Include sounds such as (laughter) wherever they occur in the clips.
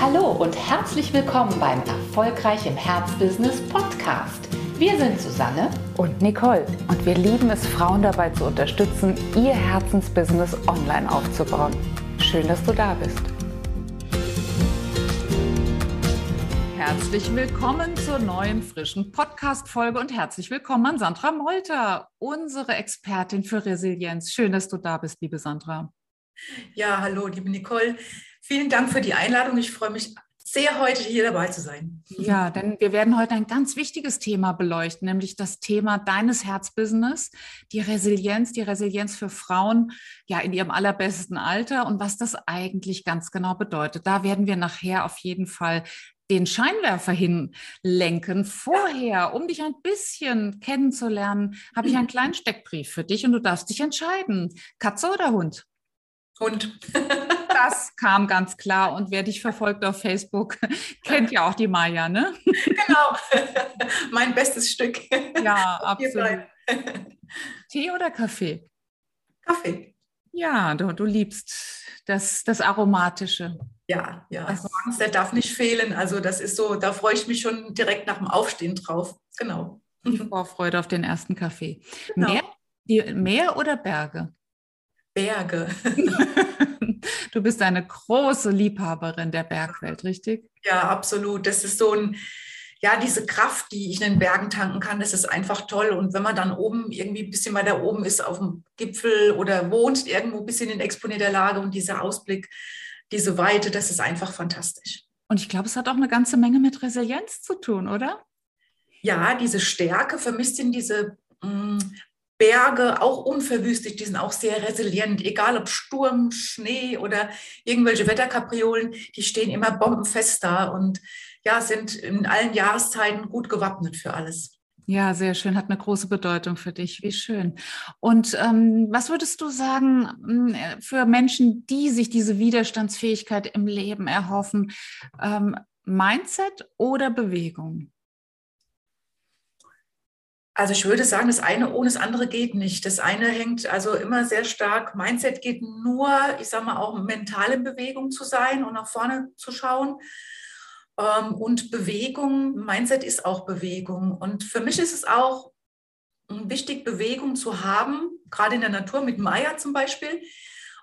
Hallo und herzlich willkommen beim Erfolgreich im Herzbusiness Podcast. Wir sind Susanne und Nicole und wir lieben es, Frauen dabei zu unterstützen, ihr Herzensbusiness online aufzubauen. Schön, dass du da bist. Herzlich willkommen zur neuen frischen Podcast-Folge und herzlich willkommen an Sandra Molter, unsere Expertin für Resilienz. Schön, dass du da bist, liebe Sandra. Ja, hallo, liebe Nicole. Vielen Dank für die Einladung. Ich freue mich sehr, heute hier dabei zu sein. Ja, denn wir werden heute ein ganz wichtiges Thema beleuchten, nämlich das Thema deines Herzbusiness, die Resilienz, die Resilienz für Frauen ja in ihrem allerbesten Alter und was das eigentlich ganz genau bedeutet. Da werden wir nachher auf jeden Fall den Scheinwerfer hinlenken. Vorher, um dich ein bisschen kennenzulernen, habe ich einen (clears throat) kleinen Steckbrief für dich und du darfst dich entscheiden. Katze oder Hund? Hund. (laughs) das kam ganz klar. Und wer dich verfolgt auf Facebook, (laughs) kennt ja auch die Maya, ne? Genau. (laughs) mein bestes Stück. Ja, (laughs) absolut. Tee oder Kaffee? Kaffee. Ja, du, du liebst das, das Aromatische. Ja, ja. Morgens, der darf nicht fehlen. Also das ist so, da freue ich mich schon direkt nach dem Aufstehen drauf. Genau. Die Vorfreude auf den ersten Kaffee. Genau. Meer, Meer oder Berge? Berge. (laughs) du bist eine große Liebhaberin der Bergwelt, richtig? Ja, absolut. Das ist so ein, ja, diese Kraft, die ich in den Bergen tanken kann, das ist einfach toll. Und wenn man dann oben irgendwie ein bisschen weiter oben ist auf dem Gipfel oder wohnt irgendwo ein bisschen in exponierter Lage und dieser Ausblick, diese Weite, das ist einfach fantastisch. Und ich glaube, es hat auch eine ganze Menge mit Resilienz zu tun, oder? Ja, diese Stärke vermisst in diese mm, Berge, auch unverwüstet, die sind auch sehr resilient, egal ob Sturm, Schnee oder irgendwelche Wetterkapriolen, die stehen immer bombenfest da und ja, sind in allen Jahreszeiten gut gewappnet für alles. Ja, sehr schön, hat eine große Bedeutung für dich. Wie schön. Und ähm, was würdest du sagen hm, für Menschen, die sich diese Widerstandsfähigkeit im Leben erhoffen? Ähm, Mindset oder Bewegung? Also ich würde sagen, das eine ohne das andere geht nicht. Das eine hängt also immer sehr stark, Mindset geht nur, ich sage mal, auch mental in Bewegung zu sein und nach vorne zu schauen. Ähm, und Bewegung, Mindset ist auch Bewegung. Und für mich ist es auch wichtig, Bewegung zu haben, gerade in der Natur mit Maya zum Beispiel,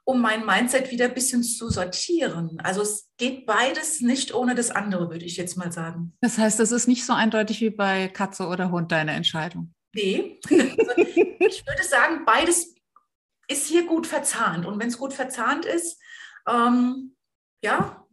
um mein Mindset wieder ein bisschen zu sortieren. Also es geht beides nicht ohne das andere, würde ich jetzt mal sagen. Das heißt, das ist nicht so eindeutig wie bei Katze oder Hund deine Entscheidung. Nee. Also ich würde sagen, beides ist hier gut verzahnt. Und wenn es gut verzahnt ist, ähm, ja,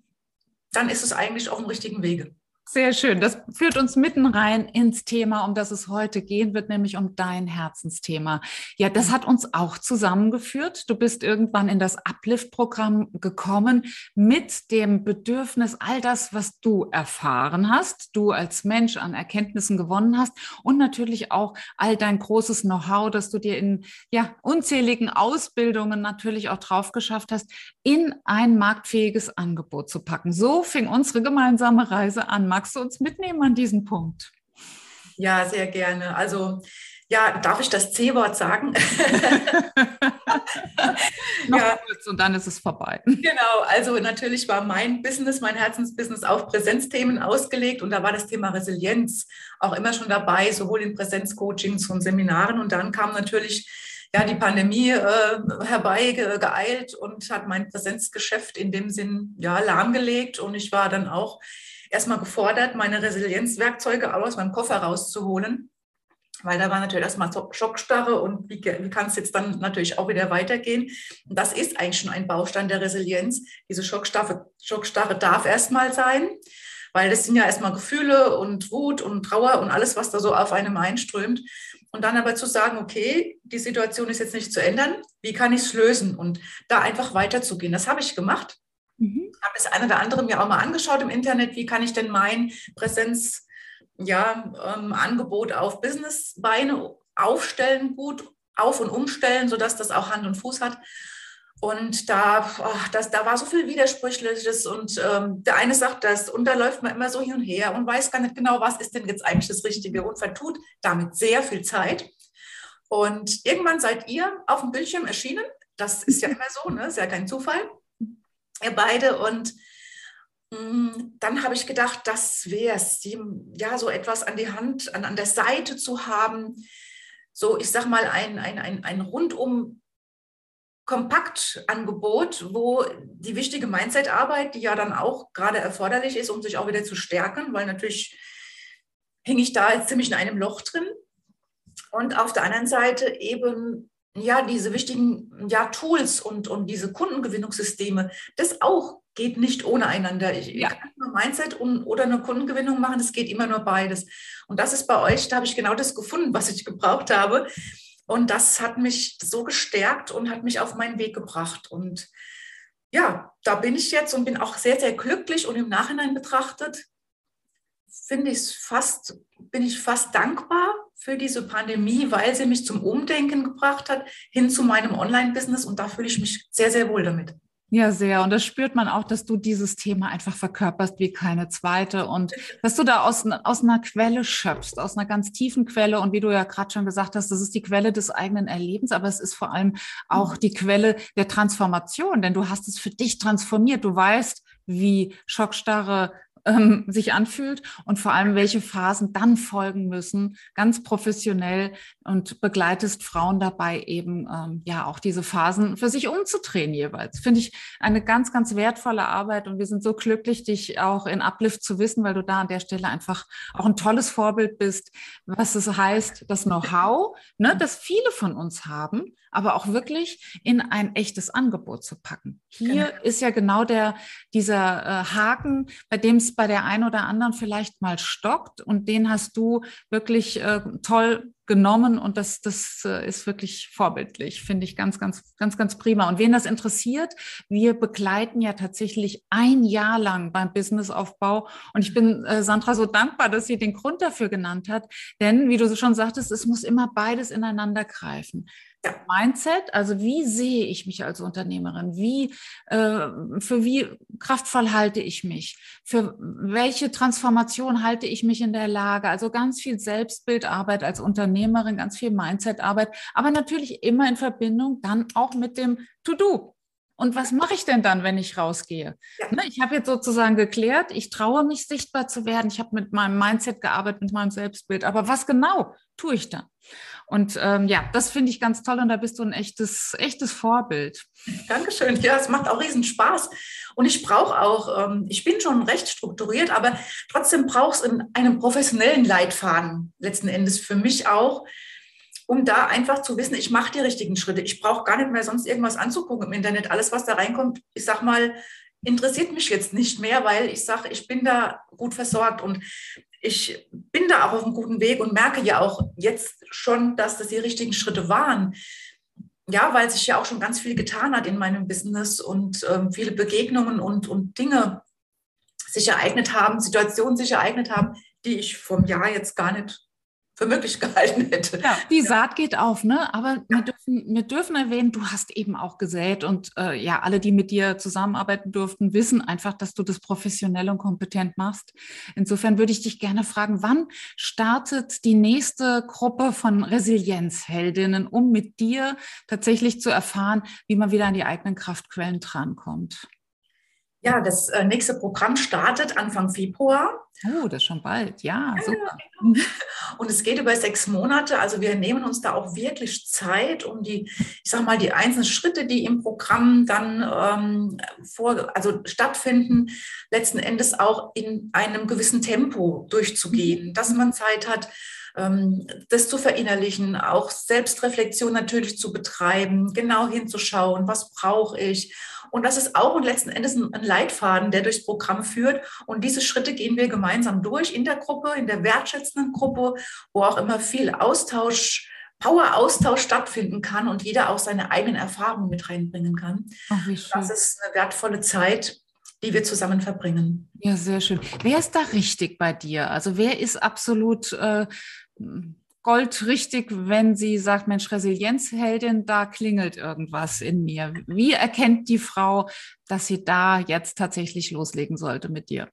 dann ist es eigentlich auf dem richtigen Wege. Sehr schön. Das führt uns mitten rein ins Thema, um das es heute gehen wird, nämlich um dein Herzensthema. Ja, das hat uns auch zusammengeführt. Du bist irgendwann in das Uplift-Programm gekommen mit dem Bedürfnis, all das, was du erfahren hast, du als Mensch an Erkenntnissen gewonnen hast und natürlich auch all dein großes Know-how, das du dir in ja, unzähligen Ausbildungen natürlich auch drauf geschafft hast, in ein marktfähiges Angebot zu packen. So fing unsere gemeinsame Reise an. Magst du uns mitnehmen an diesen Punkt? Ja, sehr gerne. Also ja, darf ich das C-Wort sagen? (laughs) Ja. kurz und dann ist es vorbei. (laughs) Genau, also natürlich war mein Business, mein Herzensbusiness auf Präsenzthemen ausgelegt und da war das Thema Resilienz auch immer schon dabei, sowohl in Präsenzcoachings und Seminaren und dann kam natürlich ja, die Pandemie äh, herbeigeeilt und hat mein Präsenzgeschäft in dem Sinn ja lahmgelegt und ich war dann auch erstmal gefordert, meine Resilienzwerkzeuge aus meinem Koffer rauszuholen, weil da war natürlich erstmal Schockstarre und wie, wie kann es jetzt dann natürlich auch wieder weitergehen? Und das ist eigentlich schon ein Baustein der Resilienz. Diese Schockstarre, Schockstarre darf erstmal sein, weil das sind ja erstmal Gefühle und Wut und Trauer und alles, was da so auf einem einströmt. Und dann aber zu sagen, okay, die Situation ist jetzt nicht zu ändern, wie kann ich es lösen? Und da einfach weiterzugehen. Das habe ich gemacht. Mhm. Habe das eine oder andere mir auch mal angeschaut im Internet, wie kann ich denn mein Präsenzangebot ja, ähm, auf Businessbeine aufstellen, gut auf- und umstellen, sodass das auch Hand und Fuß hat. Und da, ach, das, da war so viel Widersprüchliches und ähm, der eine sagt das und da läuft man immer so hin und her und weiß gar nicht genau, was ist denn jetzt eigentlich das Richtige und vertut damit sehr viel Zeit. Und irgendwann seid ihr auf dem Bildschirm erschienen. Das ist ja (laughs) immer so, ne? ist ja kein Zufall beide. Und mm, dann habe ich gedacht, das wäre es, ja, so etwas an die Hand, an, an der Seite zu haben. So, ich sag mal, ein, ein, ein, ein rundum Kompaktangebot, wo die wichtige Mindset-Arbeit, die ja dann auch gerade erforderlich ist, um sich auch wieder zu stärken, weil natürlich hänge ich da jetzt ziemlich in einem Loch drin. Und auf der anderen Seite eben ja diese wichtigen ja, Tools und, und diese Kundengewinnungssysteme, das auch geht nicht ohne einander. Ich, ja. kann nur Mindset und, oder eine Kundengewinnung machen, es geht immer nur beides. Und das ist bei euch, da habe ich genau das gefunden, was ich gebraucht habe. Und das hat mich so gestärkt und hat mich auf meinen Weg gebracht. Und ja, da bin ich jetzt und bin auch sehr, sehr glücklich und im Nachhinein betrachtet finde ich fast, bin ich fast dankbar für diese Pandemie, weil sie mich zum Umdenken gebracht hat, hin zu meinem Online-Business und da fühle ich mich sehr, sehr wohl damit. Ja, sehr. Und das spürt man auch, dass du dieses Thema einfach verkörperst wie keine zweite und dass du da aus, aus einer Quelle schöpfst, aus einer ganz tiefen Quelle. Und wie du ja gerade schon gesagt hast, das ist die Quelle des eigenen Erlebens, aber es ist vor allem auch die Quelle der Transformation, denn du hast es für dich transformiert. Du weißt, wie Schockstarre ähm, sich anfühlt und vor allem, welche Phasen dann folgen müssen, ganz professionell und begleitest Frauen dabei eben ähm, ja auch diese Phasen für sich umzudrehen jeweils. Finde ich eine ganz, ganz wertvolle Arbeit und wir sind so glücklich, dich auch in Uplift zu wissen, weil du da an der Stelle einfach auch ein tolles Vorbild bist, was es heißt, das Know-how, ne, das viele von uns haben, aber auch wirklich in ein echtes Angebot zu packen. Hier genau. ist ja genau der, dieser äh, Haken, bei dem es bei der einen oder anderen vielleicht mal stockt und den hast du wirklich äh, toll genommen und das, das äh, ist wirklich vorbildlich, finde ich ganz, ganz, ganz, ganz prima. Und wen das interessiert, wir begleiten ja tatsächlich ein Jahr lang beim Businessaufbau und ich bin äh, Sandra so dankbar, dass sie den Grund dafür genannt hat, denn wie du schon sagtest, es muss immer beides ineinander greifen. Ja. Mindset, also wie sehe ich mich als Unternehmerin? Wie, äh, für wie kraftvoll halte ich mich? Für welche Transformation halte ich mich in der Lage? Also ganz viel Selbstbildarbeit als Unternehmerin, ganz viel Mindsetarbeit, aber natürlich immer in Verbindung dann auch mit dem To-Do. Und was mache ich denn dann, wenn ich rausgehe? Ja. Ne, ich habe jetzt sozusagen geklärt, ich traue mich sichtbar zu werden. Ich habe mit meinem Mindset gearbeitet, mit meinem Selbstbild. Aber was genau tue ich dann? Und ähm, ja, das finde ich ganz toll und da bist du ein echtes, echtes Vorbild. Dankeschön. Ja, es macht auch riesen Spaß. Und ich brauche auch, ähm, ich bin schon recht strukturiert, aber trotzdem braucht es einen professionellen Leitfaden letzten Endes für mich auch, um da einfach zu wissen, ich mache die richtigen Schritte. Ich brauche gar nicht mehr sonst irgendwas anzugucken im Internet. Alles, was da reinkommt, ich sag mal, interessiert mich jetzt nicht mehr, weil ich sage, ich bin da gut versorgt. Und ich bin da auch auf einem guten Weg und merke ja auch jetzt schon, dass das die richtigen Schritte waren. Ja, weil sich ja auch schon ganz viel getan hat in meinem Business und ähm, viele Begegnungen und, und Dinge sich ereignet haben, Situationen sich ereignet haben, die ich vom Jahr jetzt gar nicht für möglich gehalten hätte. Ja, die Saat geht auf, ne? Aber wir, dürfen, wir dürfen erwähnen, du hast eben auch gesät und äh, ja, alle, die mit dir zusammenarbeiten durften, wissen einfach, dass du das professionell und kompetent machst. Insofern würde ich dich gerne fragen, wann startet die nächste Gruppe von Resilienzheldinnen, um mit dir tatsächlich zu erfahren, wie man wieder an die eigenen Kraftquellen drankommt? Ja, das äh, nächste Programm startet Anfang Februar. Oh, das ist schon bald, ja, ja super. Und es geht über sechs Monate. Also wir nehmen uns da auch wirklich Zeit, um die, ich sag mal, die einzelnen Schritte, die im Programm dann ähm, vor, also stattfinden, letzten Endes auch in einem gewissen Tempo durchzugehen, mhm. dass man Zeit hat, ähm, das zu verinnerlichen, auch Selbstreflexion natürlich zu betreiben, genau hinzuschauen, was brauche ich und das ist auch und letzten Endes ein, Leitfaden, der durchs Programm führt. Und diese Schritte gehen wir gemeinsam durch in der Gruppe, in der wertschätzenden Gruppe, wo auch immer viel Austausch Power-Austausch stattfinden kann und jeder auch seine eigenen Erfahrungen mit reinbringen kann. Ach, das ist eine wertvolle Zeit, die wir zusammen verbringen. Ja, sehr schön. Wer ist da richtig bei dir? Also wer ist absolut äh, goldrichtig, wenn sie sagt, Mensch, Resilienzheldin, da klingelt irgendwas in mir. Wie erkennt die Frau, dass sie da jetzt tatsächlich loslegen sollte mit dir?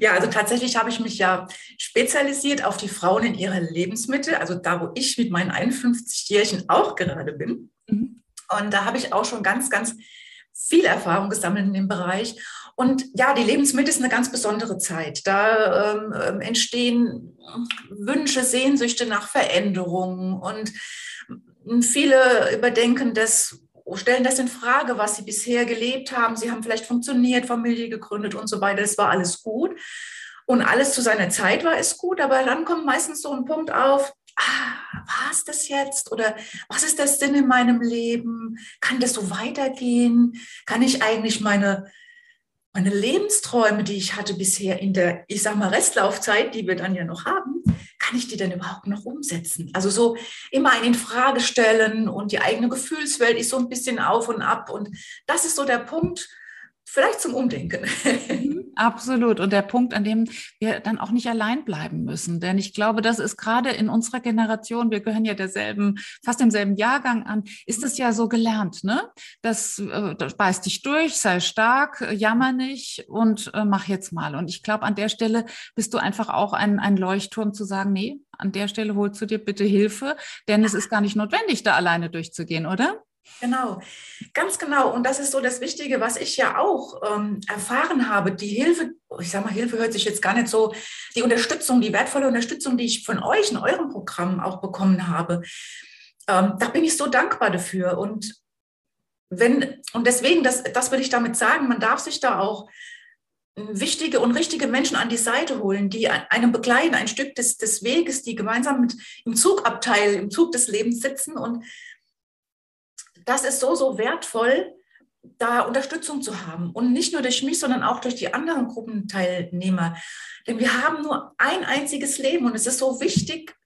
Ja, also tatsächlich habe ich mich ja spezialisiert auf die Frauen in ihrer Lebensmitte, also da, wo ich mit meinen 51-Jährigen auch gerade bin. Mhm. Und da habe ich auch schon ganz, ganz viel Erfahrung gesammelt in dem Bereich. Und ja, die Lebensmitte ist eine ganz besondere Zeit. Da ähm, ähm entstehen Wünsche, Sehnsüchte nach Veränderungen und viele überdenken das, stellen das in Frage, was sie bisher gelebt haben. Sie haben vielleicht funktioniert, Familie gegründet und so weiter. Es war alles gut. Und alles zu seiner Zeit war es gut, aber dann kommt meistens so ein Punkt auf, ah, war es das jetzt? Oder was ist der Sinn in meinem Leben? Kann das so weitergehen? Kann ich eigentlich meine, meine Lebensträume, die ich hatte bisher in der, ich sag mal, Restlaufzeit, die wir dann ja noch haben, kann ich die denn überhaupt noch umsetzen? Also so immer in Frage stellen und die eigene Gefühlswelt ist so ein bisschen auf und ab. Und das ist so der Punkt, vielleicht zum Umdenken. Absolut. Und der Punkt, an dem wir dann auch nicht allein bleiben müssen. Denn ich glaube, das ist gerade in unserer Generation, wir gehören ja derselben, fast demselben Jahrgang an, ist es ja so gelernt, ne? Das, äh, das beißt dich durch, sei stark, jammer nicht und äh, mach jetzt mal. Und ich glaube, an der Stelle bist du einfach auch ein, ein Leuchtturm zu sagen, nee, an der Stelle holst du dir bitte Hilfe, denn es ist gar nicht notwendig, da alleine durchzugehen, oder? Genau, ganz genau. Und das ist so das Wichtige, was ich ja auch ähm, erfahren habe. Die Hilfe, ich sage mal, Hilfe hört sich jetzt gar nicht so, die Unterstützung, die wertvolle Unterstützung, die ich von euch in eurem Programm auch bekommen habe, ähm, da bin ich so dankbar dafür. Und wenn, und deswegen, das, das will ich damit sagen, man darf sich da auch wichtige und richtige Menschen an die Seite holen, die einem begleiten, ein Stück des, des Weges, die gemeinsam mit im Zugabteil, im Zug des Lebens sitzen und das ist so, so wertvoll, da Unterstützung zu haben. Und nicht nur durch mich, sondern auch durch die anderen Gruppenteilnehmer. Denn wir haben nur ein einziges Leben und es ist so wichtig,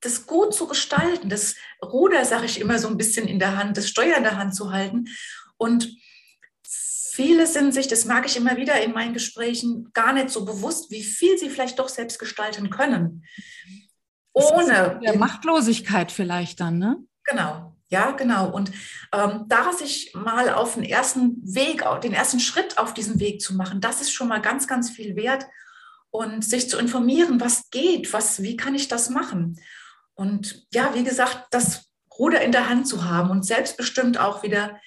das gut zu gestalten, das Ruder, sage ich immer so ein bisschen in der Hand, das Steuer in der Hand zu halten. Und viele sind sich, das mag ich immer wieder in meinen Gesprächen, gar nicht so bewusst, wie viel sie vielleicht doch selbst gestalten können. Ohne. Der Machtlosigkeit vielleicht dann, ne? Genau. Ja, genau. Und ähm, da sich mal auf den ersten Weg, den ersten Schritt auf diesen Weg zu machen, das ist schon mal ganz, ganz viel wert. Und sich zu informieren, was geht, was, wie kann ich das machen? Und ja, wie gesagt, das Ruder in der Hand zu haben und selbstbestimmt auch wieder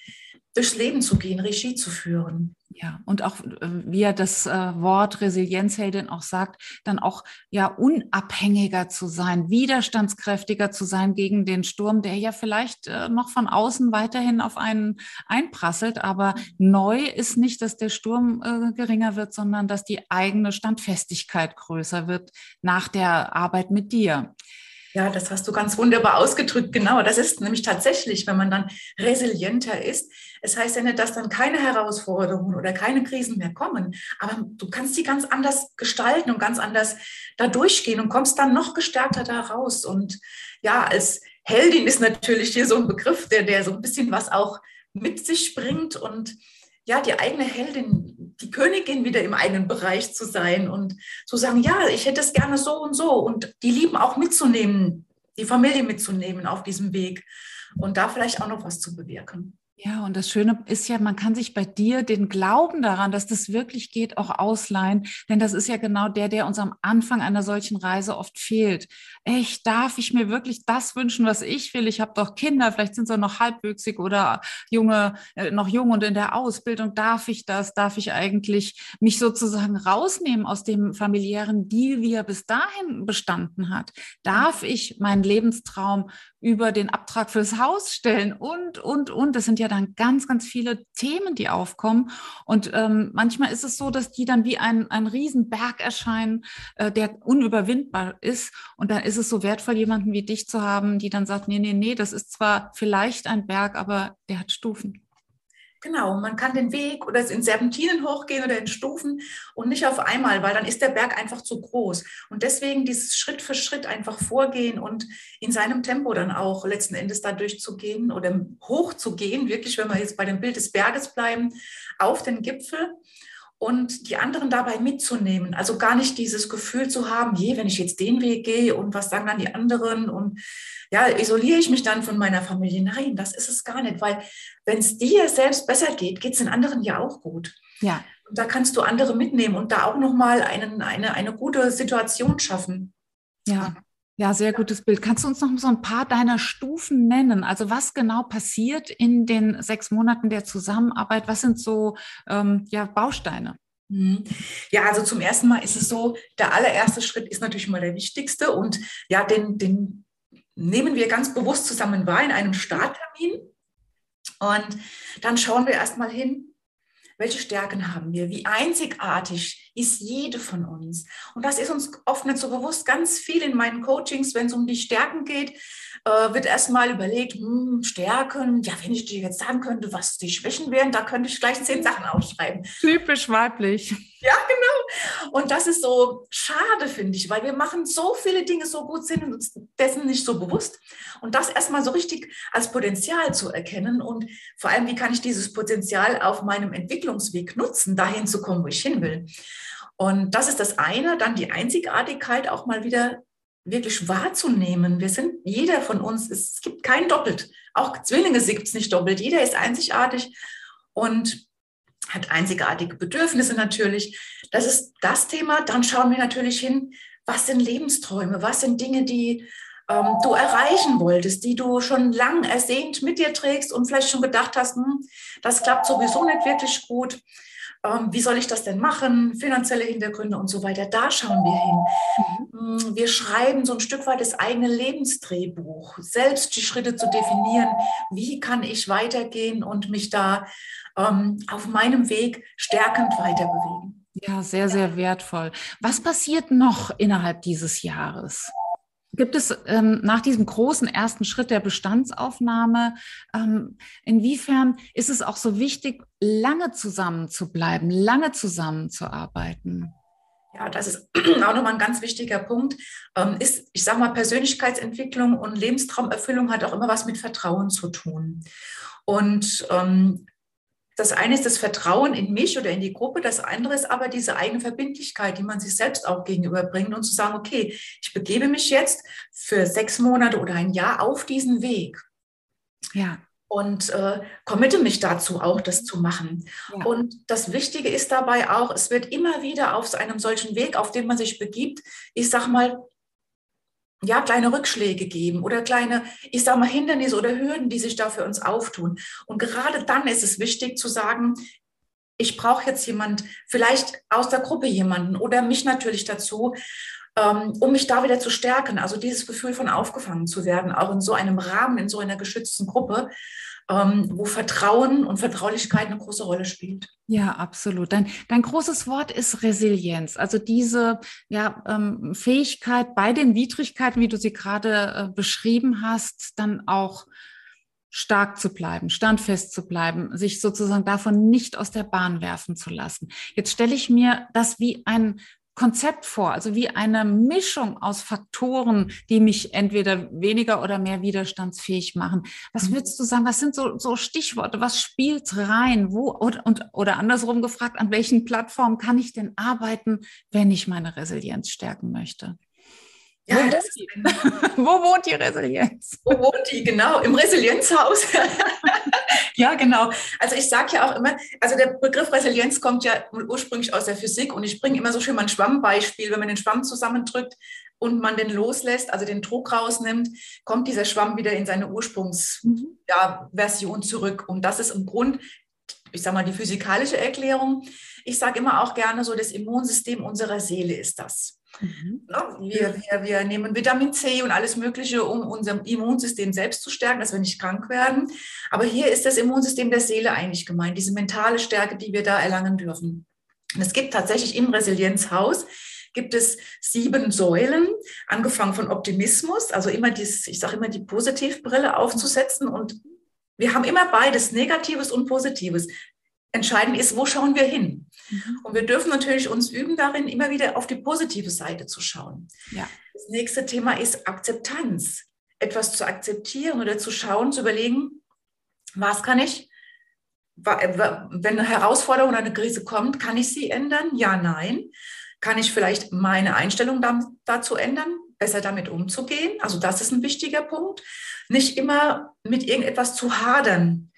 durchs Leben zu gehen, Regie zu führen. Ja, und auch, äh, wie er das äh, Wort Resilienzheldin auch sagt, dann auch ja unabhängiger zu sein, widerstandskräftiger zu sein gegen den Sturm, der ja vielleicht äh, noch von außen weiterhin auf einen einprasselt. Aber neu ist nicht, dass der Sturm geringer wird, sondern dass die eigene Standfestigkeit größer wird nach der Arbeit mit dir. Ja, das hast du ganz wunderbar ausgedrückt. Genau, das ist nämlich tatsächlich, wenn man dann resilienter ist. Es heißt ja nicht, dass dann keine Herausforderungen oder keine Krisen mehr kommen, aber du kannst die ganz anders gestalten und ganz anders da durchgehen und kommst dann noch gestärkter da raus. Und ja, als Heldin ist natürlich hier so ein Begriff, der, der so ein bisschen was auch mit sich bringt und ja, die eigene Heldin, die Königin wieder im eigenen Bereich zu sein und zu sagen, ja, ich hätte es gerne so und so und die Lieben auch mitzunehmen, die Familie mitzunehmen auf diesem Weg und da vielleicht auch noch was zu bewirken. Ja, und das Schöne ist ja, man kann sich bei dir den Glauben daran, dass das wirklich geht, auch ausleihen. Denn das ist ja genau der, der uns am Anfang einer solchen Reise oft fehlt. Echt, darf ich mir wirklich das wünschen, was ich will? Ich habe doch Kinder, vielleicht sind sie noch halbwüchsig oder junge, äh, noch jung und in der Ausbildung. Darf ich das? Darf ich eigentlich mich sozusagen rausnehmen aus dem familiären Deal, wie er bis dahin bestanden hat? Darf ich meinen Lebenstraum über den Abtrag fürs Haus stellen und, und, und. Das sind ja dann ganz, ganz viele Themen, die aufkommen. Und ähm, manchmal ist es so, dass die dann wie ein, ein Riesenberg erscheinen, äh, der unüberwindbar ist. Und dann ist es so wertvoll, jemanden wie dich zu haben, die dann sagt, nee, nee, nee, das ist zwar vielleicht ein Berg, aber der hat Stufen. Genau, man kann den Weg oder in Serpentinen hochgehen oder in Stufen und nicht auf einmal, weil dann ist der Berg einfach zu groß. Und deswegen dieses Schritt für Schritt einfach vorgehen und in seinem Tempo dann auch letzten Endes da durchzugehen oder hochzugehen, wirklich, wenn wir jetzt bei dem Bild des Berges bleiben, auf den Gipfel und die anderen dabei mitzunehmen. Also gar nicht dieses Gefühl zu haben, je, wenn ich jetzt den Weg gehe und was sagen dann die anderen und ja, isoliere ich mich dann von meiner Familie. Nein, das ist es gar nicht, weil wenn es dir selbst besser geht, geht es den anderen ja auch gut. Ja. Und da kannst du andere mitnehmen und da auch nochmal eine, eine gute Situation schaffen. Ja. Ja, sehr gutes Bild. Kannst du uns noch so ein paar deiner Stufen nennen? Also was genau passiert in den sechs Monaten der Zusammenarbeit? Was sind so ähm, ja, Bausteine? Mhm. Ja, also zum ersten Mal ist es so, der allererste Schritt ist natürlich mal der wichtigste und ja, den, den nehmen wir ganz bewusst zusammen wahr in einem Starttermin und dann schauen wir erstmal hin, welche Stärken haben wir? Wie einzigartig ist jede von uns? Und das ist uns oft nicht so bewusst. Ganz viel in meinen Coachings, wenn es um die Stärken geht, äh, wird erstmal überlegt, hm, Stärken, ja, wenn ich dir jetzt sagen könnte, was die Schwächen wären, da könnte ich gleich zehn Sachen aufschreiben. Typisch weiblich. Ja, genau. Und das ist so schade, finde ich, weil wir machen so viele Dinge so gut, sind uns dessen nicht so bewusst. Und das erstmal so richtig als Potenzial zu erkennen und vor allem, wie kann ich dieses Potenzial auf meinem Entwicklungsweg nutzen, dahin zu kommen, wo ich hin will. Und das ist das eine, dann die Einzigartigkeit auch mal wieder wirklich wahrzunehmen. Wir sind, jeder von uns, es gibt kein Doppelt. Auch Zwillinge gibt es nicht doppelt. Jeder ist einzigartig und hat einzigartige Bedürfnisse natürlich. Das ist das Thema. Dann schauen wir natürlich hin, was sind Lebensträume, was sind Dinge, die ähm, du erreichen wolltest, die du schon lang ersehnt mit dir trägst und vielleicht schon gedacht hast, hm, das klappt sowieso nicht wirklich gut ähm, wie soll ich das denn machen, finanzielle Hintergründe und so weiter. Da schauen wir hin. Mhm. Wir schreiben so ein Stück weit das eigene Lebensdrehbuch, selbst die Schritte zu definieren, wie kann ich weitergehen und mich da ähm, auf meinem Weg stärkend weiterbewegen. Ja, sehr, sehr wertvoll. Was passiert noch innerhalb dieses Jahres? Gibt es ähm, nach diesem großen ersten Schritt der Bestandsaufnahme, ähm, inwiefern ist es auch so wichtig, lange zusammen zu bleiben, lange zusammenzuarbeiten? Ja, das ist (clears throat) auch nochmal ein ganz wichtiger Punkt. Ähm, ist, ich sage mal, Persönlichkeitsentwicklung und Lebenstraumerfüllung hat auch immer was mit Vertrauen zu tun. Und ähm, das eine ist das Vertrauen in mich oder in die Gruppe, das andere ist aber diese eigene Verbindlichkeit, die man sich selbst auch gegenüberbringt und zu sagen, okay, ich begebe mich jetzt für sechs Monate oder ein Jahr auf diesen Weg. Ja. Und äh, committe mich dazu auch, das zu machen. Ja. Und das Wichtige ist dabei auch, es wird immer wieder auf einem solchen Weg, auf dem man sich begibt, ich sag mal, ja, kleine Rückschläge geben oder kleine, ich sage mal, Hindernisse oder Hürden, die sich da für uns auftun. Und gerade dann ist es wichtig zu sagen, ich brauche jetzt jemand, vielleicht aus der Gruppe jemanden oder mich natürlich dazu, ähm, um mich da wieder zu stärken. Also dieses Gefühl von aufgefangen zu werden, auch in so einem Rahmen, in so einer geschützten Gruppe ähm, wo Vertrauen und Vertraulichkeit eine große Rolle spielt. Ja, absolut. Dein, dein großes Wort ist Resilienz, also diese ja, ähm, Fähigkeit bei den Widrigkeiten, wie du sie gerade äh, beschrieben hast, dann auch stark zu bleiben, standfest zu bleiben, sich sozusagen davon nicht aus der Bahn werfen zu lassen. Jetzt stelle ich mir das wie ein Konzept vor, also wie eine Mischung aus Faktoren, die mich entweder weniger oder mehr widerstandsfähig machen. Was mhm. würdest du sagen, was sind so, so Stichworte, was spielt rein? Wo oder, und, oder andersrum gefragt, an welchen Plattformen kann ich denn arbeiten, wenn ich meine Resilienz stärken möchte? Ja, wo, wohnt die? (laughs) wo wohnt die Resilienz? Wo wohnt die? Genau, im Resilienzhaus. (laughs) Ja, genau. Also ich sage ja auch immer, also der Begriff Resilienz kommt ja ursprünglich aus der Physik und ich bringe immer so schön mal ein Schwammbeispiel. Wenn man den Schwamm zusammendrückt und man den loslässt, also den Druck rausnimmt, kommt dieser Schwamm wieder in seine Ursprungsversion ja, zurück. Und das ist im Grund, ich sage mal, die physikalische Erklärung. Ich sage immer auch gerne so, das Immunsystem unserer Seele ist das. Mhm. Wir, wir, wir nehmen Vitamin C und alles Mögliche, um unser Immunsystem selbst zu stärken, dass wir nicht krank werden. Aber hier ist das Immunsystem der Seele eigentlich gemeint, diese mentale Stärke, die wir da erlangen dürfen. Und es gibt tatsächlich im Resilienzhaus gibt es sieben Säulen, angefangen von Optimismus, also immer dieses, ich sage immer, die Positivbrille aufzusetzen. Und wir haben immer beides, Negatives und Positives. Entscheidend ist, wo schauen wir hin? Mhm. Und wir dürfen natürlich uns üben darin, immer wieder auf die positive Seite zu schauen. Ja. Das nächste Thema ist Akzeptanz. Etwas zu akzeptieren oder zu schauen, zu überlegen, was kann ich, wenn eine Herausforderung oder eine Krise kommt, kann ich sie ändern? Ja, nein. Kann ich vielleicht meine Einstellung dazu ändern, besser damit umzugehen? Also das ist ein wichtiger Punkt. Nicht immer mit irgendetwas zu hadern,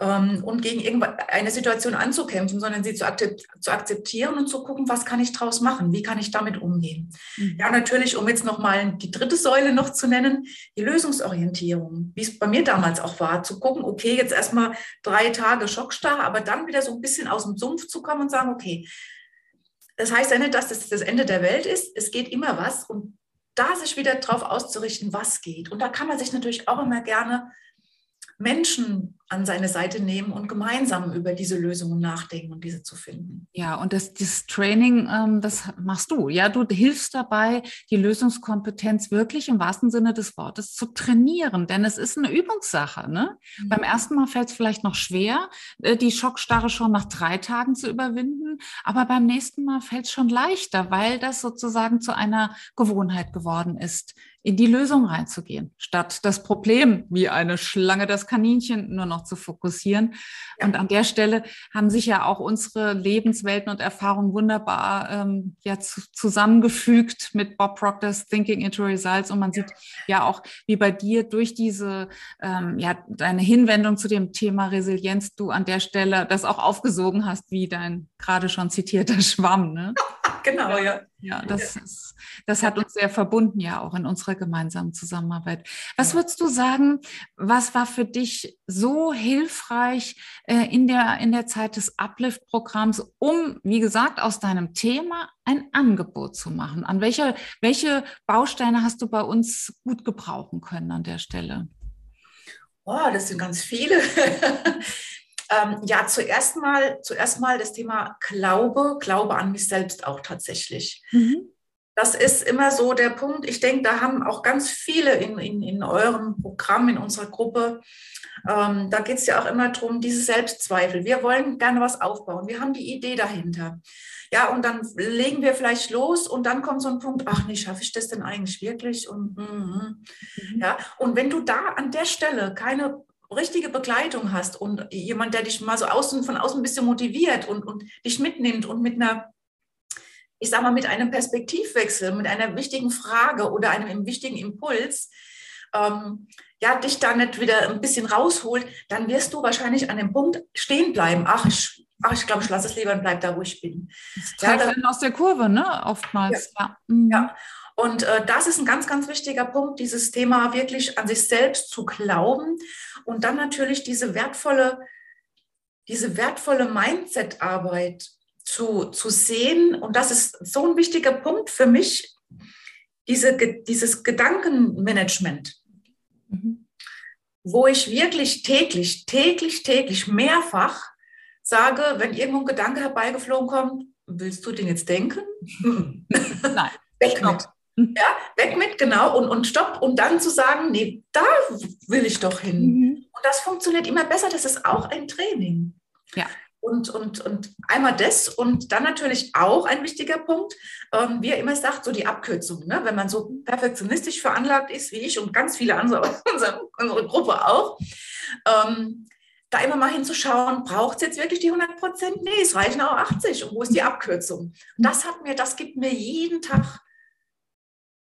ähm, und gegen irgendeine Situation anzukämpfen, sondern sie zu, akzeptieren und zu gucken, was kann ich daraus machen, wie kann ich damit umgehen. Mhm. Ja, natürlich, um jetzt nochmal die dritte Säule noch zu nennen, die Lösungsorientierung, wie es bei mir damals auch war, zu gucken, okay, jetzt erstmal drei Tage Schockstarre, aber dann wieder so ein bisschen aus dem Sumpf zu kommen und sagen, okay, das heißt ja nicht, dass das das Ende der Welt ist, es geht immer was und da sich wieder darauf auszurichten, was geht. Und da kann man sich natürlich auch immer gerne Menschen an seine Seite nehmen und gemeinsam über diese Lösungen nachdenken und diese zu finden. Ja, und das, das Training, ähm, das machst du. Ja, du hilfst dabei, die Lösungskompetenz wirklich im wahrsten Sinne des Wortes zu trainieren, denn es ist eine Übungssache. Ne? Mhm. Beim ersten Mal fällt es vielleicht noch schwer, äh, die Schockstarre schon nach drei Tagen zu überwinden, aber beim nächsten Mal fällt es schon leichter, weil das sozusagen zu einer Gewohnheit geworden ist in die Lösung reinzugehen, statt das Problem wie eine Schlange das Kaninchen nur noch zu fokussieren. Ja. Und an der Stelle haben sich ja auch unsere Lebenswelten und Erfahrungen wunderbar ähm, ja, zu, zusammengefügt mit Bob Proctor's Thinking into Results. Und man sieht ja auch, wie bei dir durch diese, ähm, ja, deine Hinwendung zu dem Thema Resilienz, du an der Stelle das auch aufgesogen hast, wie dein gerade schon zitierter Schwamm. Ne? (laughs) genau, ja. Ja, das, ist, das hat uns sehr verbunden, ja, auch in unserer gemeinsamen Zusammenarbeit. Was würdest du sagen, was war für dich so hilfreich äh, in, der, in der Zeit des Uplift-Programms, um, wie gesagt, aus deinem Thema ein Angebot zu machen? An welche, welche Bausteine hast du bei uns gut gebrauchen können an der Stelle? Oh, das sind ganz viele. (laughs) Ähm, ja, zuerst mal, zuerst mal das Thema Glaube, Glaube an mich selbst auch tatsächlich. Mhm. Das ist immer so der Punkt. Ich denke, da haben auch ganz viele in, in, in eurem Programm, in unserer Gruppe, ähm, da geht es ja auch immer darum, diese Selbstzweifel. Wir wollen gerne was aufbauen. Wir haben die Idee dahinter. Ja, und dann legen wir vielleicht los und dann kommt so ein Punkt, ach nee, schaffe ich das denn eigentlich wirklich? Und, mm, mm. Mhm. ja, und wenn du da an der Stelle keine richtige Begleitung hast und jemand, der dich mal so außen, von außen ein bisschen motiviert und, und dich mitnimmt und mit einer, ich sag mal, mit einem Perspektivwechsel, mit einer wichtigen Frage oder einem wichtigen Impuls, ähm, ja, dich da nicht wieder ein bisschen rausholt, dann wirst du wahrscheinlich an dem Punkt stehen bleiben. Ach, ich, ach, ich glaube, ich lasse es lieber und bleib da, wo ich bin. Das ja, da, aus der Kurve, ne? Oftmals. Ja. ja. Mhm. ja. Und äh, das ist ein ganz, ganz wichtiger Punkt, dieses Thema wirklich an sich selbst zu glauben und dann natürlich diese wertvolle, diese wertvolle Mindset-Arbeit zu, zu sehen. Und das ist so ein wichtiger Punkt für mich, diese, dieses Gedankenmanagement, mhm. wo ich wirklich täglich, täglich, täglich mehrfach sage, wenn irgendwo ein Gedanke herbeigeflogen kommt, willst du den jetzt denken? (laughs) Nein. Weg mit. Ja, weg mit, genau, und, und stopp. Und dann zu sagen, nee, da will ich doch hin. Mhm. Und das funktioniert immer besser. Das ist auch ein Training. Ja. Und, und, und einmal das und dann natürlich auch ein wichtiger Punkt, ähm, wie er immer sagt, so die Abkürzung. Ne? Wenn man so perfektionistisch veranlagt ist wie ich und ganz viele andere, unsere, unsere Gruppe auch, ähm, da immer mal hinzuschauen, braucht es jetzt wirklich die 100 Prozent? Nee, es reichen auch 80. Und wo ist die Abkürzung? Das hat mir, das gibt mir jeden Tag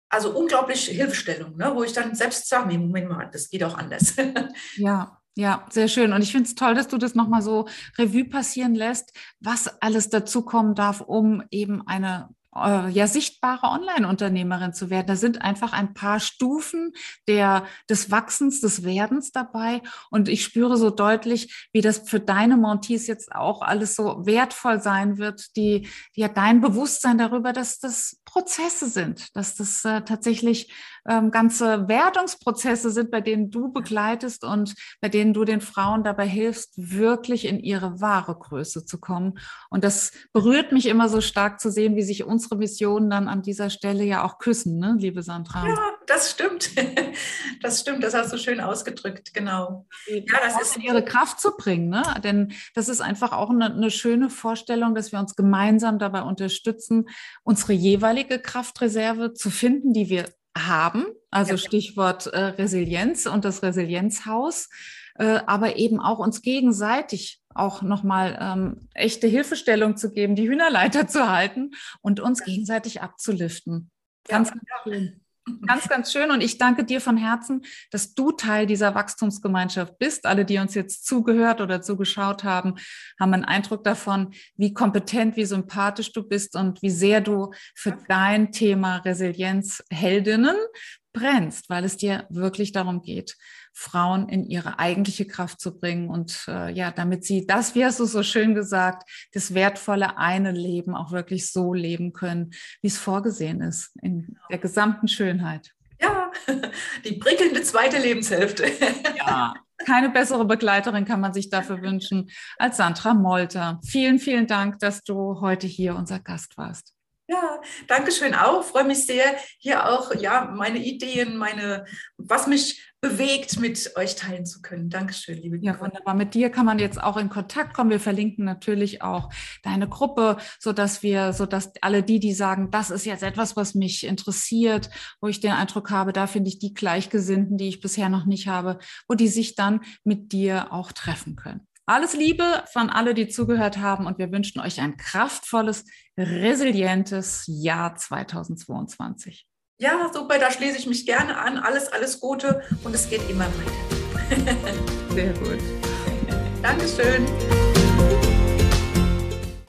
also unglaubliche Hilfestellung, ne? wo ich dann selbst sage, Moment mal, das geht auch anders. (laughs) ja, ja, sehr schön. Und ich finde es toll, dass du das nochmal so Revue passieren lässt, was alles dazukommen darf, um eben eine äh, ja sichtbare Online-Unternehmerin zu werden. Da sind einfach ein paar Stufen der, des Wachsens, des Werdens dabei. Und ich spüre so deutlich, wie das für deine Montees jetzt auch alles so wertvoll sein wird, die, die ja dein Bewusstsein darüber, dass das Prozesse sind, dass das äh, tatsächlich ähm, ganze Wertungsprozesse sind, bei denen du begleitest und bei denen du den Frauen dabei hilfst, wirklich in ihre wahre Größe zu kommen. Und das berührt mich immer so stark zu sehen, wie sich unsere Missionen dann an dieser Stelle ja auch küssen, ne, liebe Sandra. Ja, das stimmt. (laughs) Das stimmt, das hast du schön ausgedrückt, genau. Ja, das ist in ihre Kraft zu bringen, ne? denn das ist einfach auch eine, eine schöne Vorstellung, dass wir uns gemeinsam dabei unterstützen, unsere jeweilige Kraftreserve zu finden, die wir haben, also ja. Stichwort äh, Resilienz und das Resilienzhaus, äh, aber eben auch uns gegenseitig auch nochmal ähm, echte Hilfestellung zu geben, die Hühnerleiter (laughs) zu halten und uns gegenseitig abzuliften. Ganz, ja, ganz schön. Ganz, ganz schön. Und ich danke dir von Herzen, dass du Teil dieser Wachstumsgemeinschaft bist. Alle, die uns jetzt zugehört oder zugeschaut haben, haben einen Eindruck davon, wie kompetent, wie sympathisch du bist und wie sehr du für dein Thema Resilienz Heldinnen brennst, weil es dir wirklich darum geht, Frauen in ihre eigentliche Kraft zu bringen und äh, ja, damit sie das, wie hast du so schön gesagt, das wertvolle eine Leben auch wirklich so leben können, wie es vorgesehen ist, in der gesamten Schönheit. Ja, (laughs) die prickelnde zweite Lebenshälfte. (laughs) Ja, keine bessere Begleiterin kann man sich dafür wünschen als Sandra Molter. Vielen, vielen Dank, dass du heute hier unser Gast warst. Ja, danke schön auch. Freue mich sehr, hier auch ja meine Ideen, meine, was mich bewegt, mit euch teilen zu können. Dankeschön, liebe Ja, wunderbar. Mit dir kann man jetzt auch in Kontakt kommen. Wir verlinken natürlich auch deine Gruppe, so dass wir, so dass alle die, die sagen, das ist jetzt etwas, was mich interessiert, wo ich den Eindruck habe, da finde ich die Gleichgesinnten, die ich bisher noch nicht habe, wo die sich dann mit dir auch treffen können. Alles Liebe von alle, die zugehört haben und wir wünschen euch ein kraftvolles, resilientes Jahr 2022. Ja, super, da schließe ich mich gerne an. Alles, alles Gute und es geht immer weiter. (laughs) Sehr gut. Dankeschön.